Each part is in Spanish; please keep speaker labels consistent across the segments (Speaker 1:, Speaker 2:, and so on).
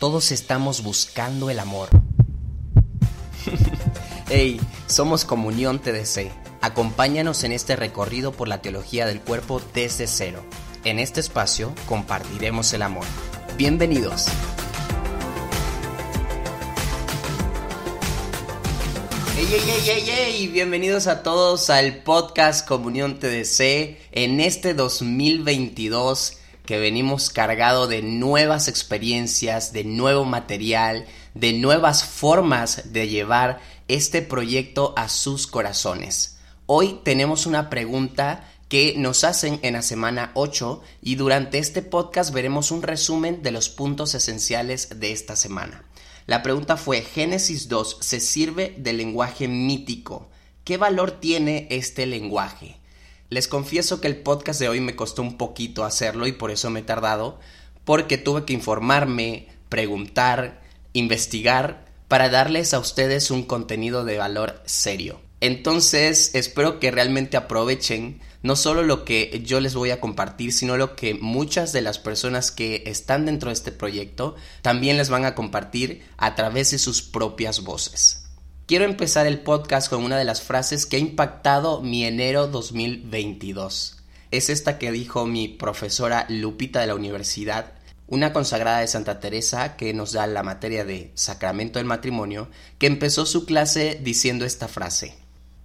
Speaker 1: Todos estamos buscando el amor. hey, somos Comunión TDC. Acompáñanos en este recorrido por la teología del cuerpo desde cero. En este espacio compartiremos el amor. Bienvenidos. Hey, hey, hey, hey, bienvenidos a todos al podcast Comunión TDC en este 2022 que venimos cargado de nuevas experiencias, de nuevo material, de nuevas formas de llevar este proyecto a sus corazones. Hoy tenemos una pregunta que nos hacen en la semana 8 y durante este podcast veremos un resumen de los puntos esenciales de esta semana. La pregunta fue, Génesis 2 se sirve del lenguaje mítico. ¿Qué valor tiene este lenguaje? Les confieso que el podcast de hoy me costó un poquito hacerlo y por eso me he tardado, porque tuve que informarme, preguntar, investigar para darles a ustedes un contenido de valor serio. Entonces, espero que realmente aprovechen no solo lo que yo les voy a compartir, sino lo que muchas de las personas que están dentro de este proyecto también les van a compartir a través de sus propias voces. Quiero empezar el podcast con una de las frases que ha impactado mi enero 2022. Es esta que dijo mi profesora Lupita de la universidad, una consagrada de Santa Teresa que nos da la materia de sacramento del matrimonio, que empezó su clase diciendo esta frase.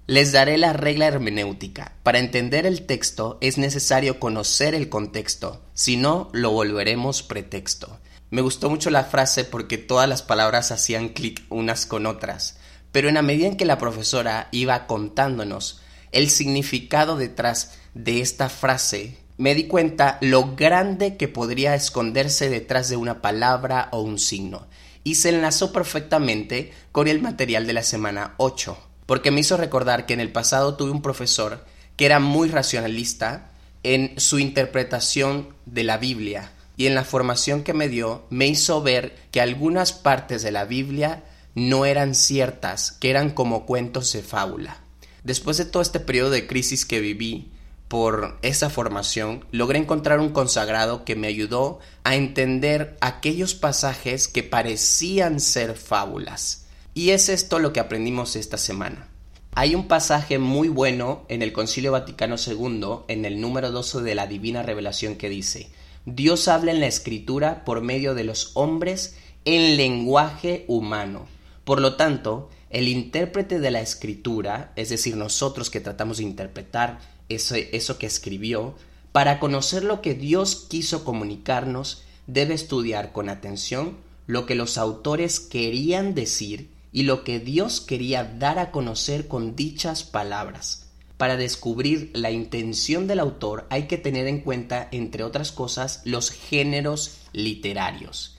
Speaker 1: Les daré la regla hermenéutica. Para entender el texto es necesario conocer el contexto, si no lo volveremos pretexto. Me gustó mucho la frase porque todas las palabras hacían clic unas con otras pero en la medida en que la profesora iba contándonos el significado detrás de esta frase, me di cuenta lo grande que podría esconderse detrás de una palabra o un signo, y se enlazó perfectamente con el material de la semana 8, porque me hizo recordar que en el pasado tuve un profesor que era muy racionalista en su interpretación de la Biblia, y en la formación que me dio me hizo ver que algunas partes de la Biblia no eran ciertas, que eran como cuentos de fábula. Después de todo este periodo de crisis que viví por esa formación, logré encontrar un consagrado que me ayudó a entender aquellos pasajes que parecían ser fábulas. Y es esto lo que aprendimos esta semana. Hay un pasaje muy bueno en el Concilio Vaticano II, en el número 12 de la Divina Revelación, que dice, Dios habla en la Escritura por medio de los hombres en lenguaje humano por lo tanto, el intérprete de la escritura, es decir, nosotros que tratamos de interpretar eso, que escribió, para conocer lo que Dios quiso comunicarnos, debe estudiar con atención lo que los autores querían decir y lo que Dios quería dar a conocer con dichas palabras. Para descubrir la intención del autor hay que tener en cuenta, entre otras cosas, los géneros literarios.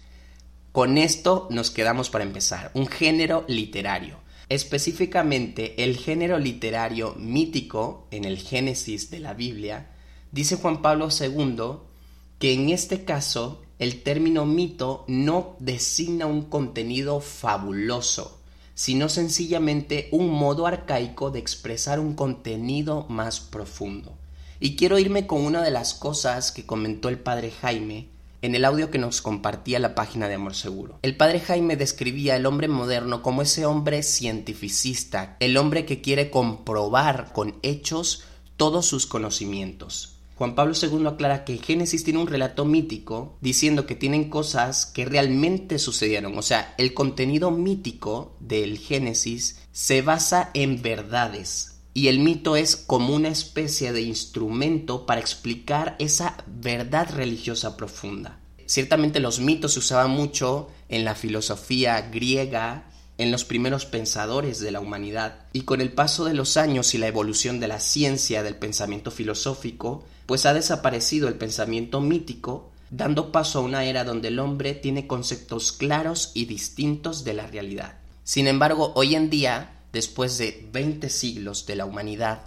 Speaker 1: Con esto nos quedamos para empezar. Un género literario. Específicamente el género literario mítico en el Génesis de la Biblia, dice Juan Pablo II que en este caso el término mito no designa un contenido fabuloso, sino sencillamente un modo arcaico de expresar un contenido más profundo. Y quiero irme con una de las cosas que comentó el padre Jaime en el audio que nos compartía la página de Amor Seguro. El padre Jaime describía el hombre moderno como ese hombre cientificista, el hombre que quiere comprobar con hechos todos sus conocimientos. Juan Pablo II aclara que Génesis tiene un relato mítico diciendo que tienen cosas que realmente sucedieron. O sea, el contenido mítico del Génesis se basa en verdades, y el mito es como una especie de instrumento para explicar esa verdad religiosa profunda. Ciertamente los mitos se usaban mucho en la filosofía griega, en los primeros pensadores de la humanidad, y con el paso de los años y la evolución de la ciencia del pensamiento filosófico, pues ha desaparecido el pensamiento mítico, dando paso a una era donde el hombre tiene conceptos claros y distintos de la realidad. Sin embargo, hoy en día después de 20 siglos de la humanidad,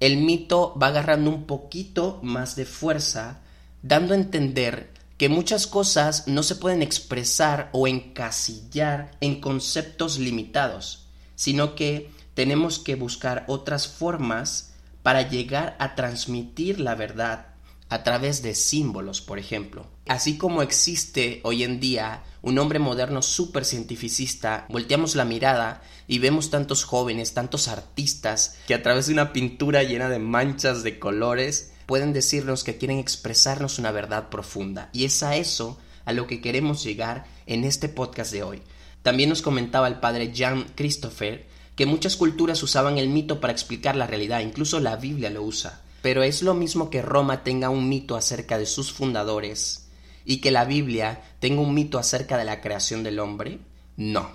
Speaker 1: el mito va agarrando un poquito más de fuerza, dando a entender que muchas cosas no se pueden expresar o encasillar en conceptos limitados, sino que tenemos que buscar otras formas para llegar a transmitir la verdad a través de símbolos, por ejemplo. Así como existe hoy en día un hombre moderno súper cientificista, volteamos la mirada y vemos tantos jóvenes, tantos artistas, que a través de una pintura llena de manchas de colores pueden decirnos que quieren expresarnos una verdad profunda. Y es a eso a lo que queremos llegar en este podcast de hoy. También nos comentaba el padre Jan Christopher que muchas culturas usaban el mito para explicar la realidad, incluso la Biblia lo usa. Pero es lo mismo que Roma tenga un mito acerca de sus fundadores y que la Biblia tenga un mito acerca de la creación del hombre. No.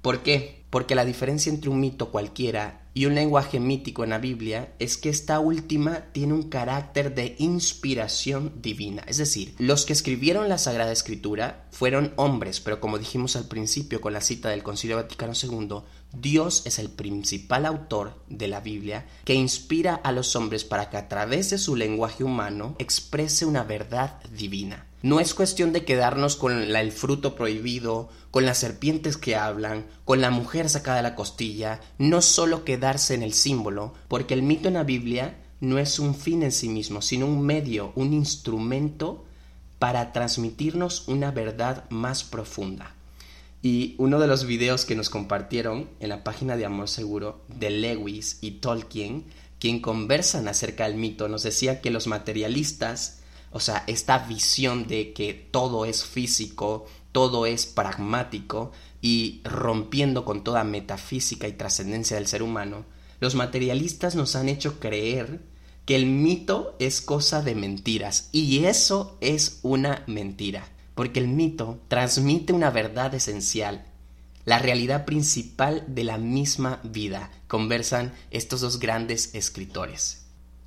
Speaker 1: ¿Por qué? Porque la diferencia entre un mito cualquiera y un lenguaje mítico en la Biblia es que esta última tiene un carácter de inspiración divina. Es decir, los que escribieron la Sagrada Escritura fueron hombres, pero como dijimos al principio con la cita del Concilio Vaticano II, Dios es el principal autor de la Biblia que inspira a los hombres para que a través de su lenguaje humano exprese una verdad divina. No es cuestión de quedarnos con el fruto prohibido, con las serpientes que hablan, con la mujer sacada de la costilla, no solo quedarse en el símbolo, porque el mito en la Biblia no es un fin en sí mismo, sino un medio, un instrumento para transmitirnos una verdad más profunda. Y uno de los videos que nos compartieron en la página de Amor Seguro de Lewis y Tolkien, quien conversan acerca del mito, nos decía que los materialistas o sea, esta visión de que todo es físico, todo es pragmático y rompiendo con toda metafísica y trascendencia del ser humano, los materialistas nos han hecho creer que el mito es cosa de mentiras y eso es una mentira, porque el mito transmite una verdad esencial, la realidad principal de la misma vida, conversan estos dos grandes escritores.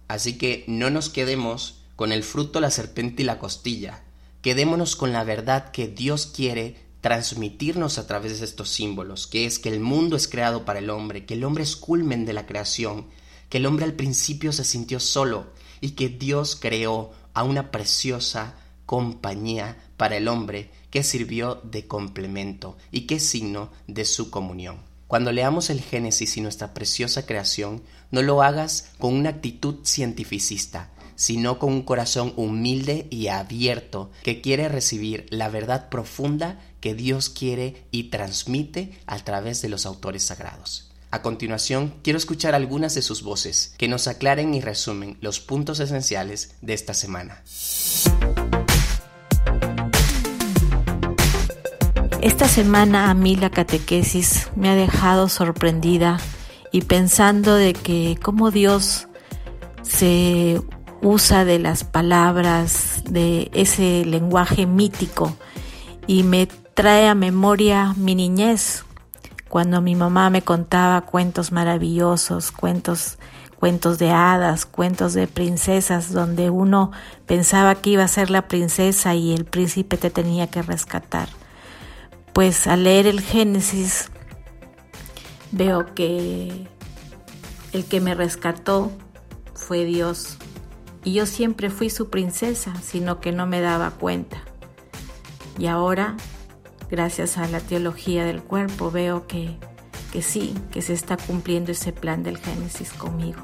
Speaker 1: Así que no nos quedemos con el fruto, la serpiente y la costilla. Quedémonos con la verdad que Dios quiere transmitirnos a través de estos símbolos, que es que el mundo es creado para el hombre, que el hombre es culmen de la creación, que el hombre al principio se sintió solo y que Dios creó a una preciosa compañía para el hombre que sirvió de complemento y que es signo de su comunión. Cuando leamos el Génesis y nuestra preciosa creación, no lo hagas con una actitud cientificista, sino con un corazón humilde y abierto que quiere recibir la verdad profunda que Dios quiere y transmite a través de los autores sagrados. A continuación, quiero escuchar algunas de sus voces que nos aclaren y resumen los puntos esenciales de esta semana.
Speaker 2: Esta semana a mí la catequesis me ha dejado sorprendida y pensando de que cómo Dios se usa de las palabras, de ese lenguaje mítico y me trae a memoria mi niñez, cuando mi mamá me contaba cuentos maravillosos, cuentos cuentos de hadas, cuentos de princesas, donde uno pensaba que iba a ser la princesa y el príncipe te tenía que rescatar. Pues al leer el Génesis veo que el que me rescató fue Dios y yo siempre fui su princesa, sino que no me daba cuenta. Y ahora, gracias a la teología del cuerpo, veo que, que sí, que se está cumpliendo ese plan del Génesis conmigo.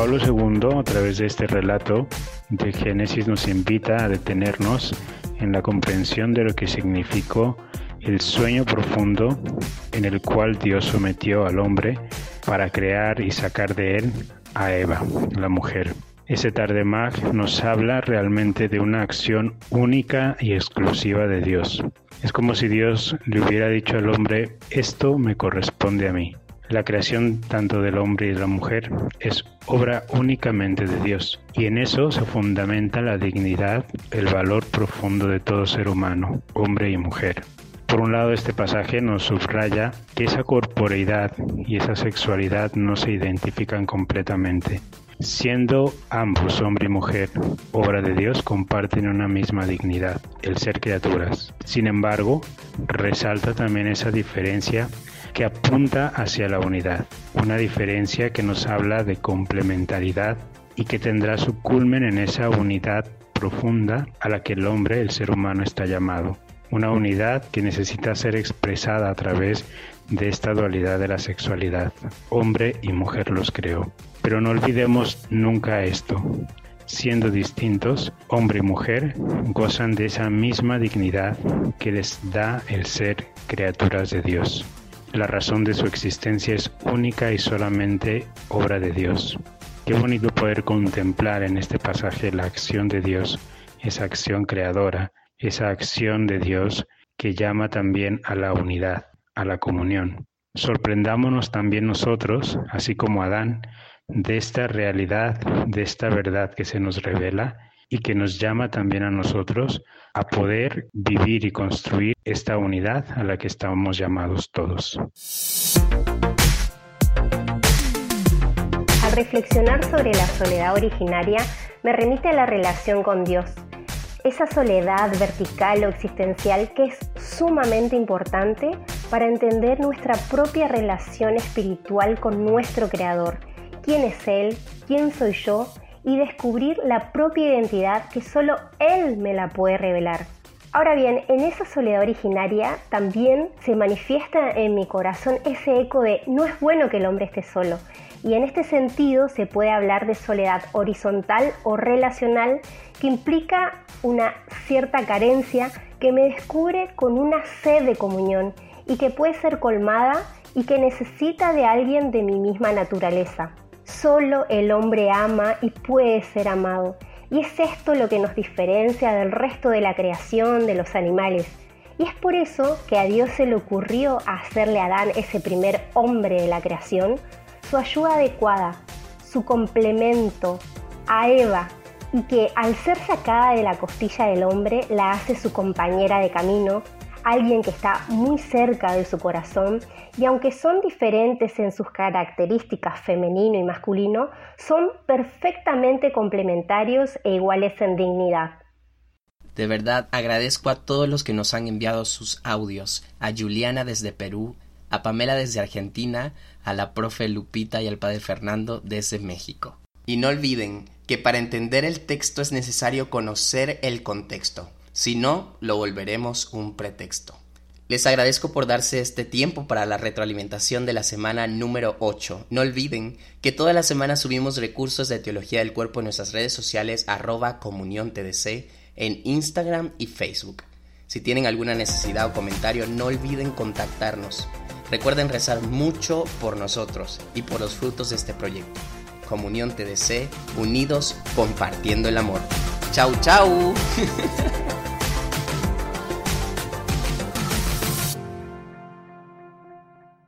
Speaker 3: Pablo II, a través de este relato de Génesis, nos invita a detenernos en la comprensión de lo que significó el sueño profundo en el cual Dios sometió al hombre para crear y sacar de él a Eva, la mujer. Ese Tardemag nos habla realmente de una acción única y exclusiva de Dios. Es como si Dios le hubiera dicho al hombre, esto me corresponde a mí. La creación tanto del hombre y de la mujer es obra únicamente de Dios y en eso se fundamenta la dignidad, el valor profundo de todo ser humano, hombre y mujer. Por un lado, este pasaje nos subraya que esa corporeidad y esa sexualidad no se identifican completamente. Siendo ambos, hombre y mujer, obra de Dios, comparten una misma dignidad, el ser criaturas. Sin embargo, resalta también esa diferencia que apunta hacia la unidad, una diferencia que nos habla de complementariedad y que tendrá su culmen en esa unidad profunda a la que el hombre, el ser humano, está llamado. Una unidad que necesita ser expresada a través de esta dualidad de la sexualidad. Hombre y mujer los creó. Pero no olvidemos nunca esto. Siendo distintos, hombre y mujer gozan de esa misma dignidad que les da el ser criaturas de Dios. La razón de su existencia es única y solamente obra de Dios. Qué bonito poder contemplar en este pasaje la acción de Dios, esa acción creadora, esa acción de Dios que llama también a la unidad, a la comunión. Sorprendámonos también nosotros, así como Adán, de esta realidad, de esta verdad que se nos revela y que nos llama también a nosotros a poder vivir y construir esta unidad a la que estamos llamados todos.
Speaker 4: Al reflexionar sobre la soledad originaria, me remite a la relación con Dios. Esa soledad vertical o existencial que es sumamente importante para entender nuestra propia relación espiritual con nuestro Creador. ¿Quién es Él? ¿Quién soy yo? Y descubrir la propia identidad que solo Él me la puede revelar. Ahora bien, en esa soledad originaria también se manifiesta en mi corazón ese eco de no es bueno que el hombre esté solo. Y en este sentido se puede hablar de soledad horizontal o relacional que implica una cierta carencia que me descubre con una sed de comunión y que puede ser colmada y que necesita de alguien de mi misma naturaleza. Solo el hombre ama y puede ser amado. Y es esto lo que nos diferencia del resto de la creación, de los animales. Y es por eso que a Dios se le ocurrió hacerle a Adán, ese primer hombre de la creación, su ayuda adecuada, su complemento a Eva, y que al ser sacada de la costilla del hombre la hace su compañera de camino, alguien que está muy cerca de su corazón y aunque son diferentes en sus características femenino y masculino, son perfectamente complementarios e iguales en dignidad.
Speaker 1: De verdad agradezco a todos los que nos han enviado sus audios, a Juliana desde Perú, a Pamela desde Argentina, a la profe Lupita y al padre Fernando desde México. Y no olviden que para entender el texto es necesario conocer el contexto. Si no, lo volveremos un pretexto. Les agradezco por darse este tiempo para la retroalimentación de la semana número 8. No olviden que toda la semana subimos recursos de teología del cuerpo en nuestras redes sociales arroba comunión TDC en Instagram y Facebook. Si tienen alguna necesidad o comentario, no olviden contactarnos. Recuerden rezar mucho por nosotros y por los frutos de este proyecto. Comunión TDC, unidos compartiendo el amor. Chau, chau.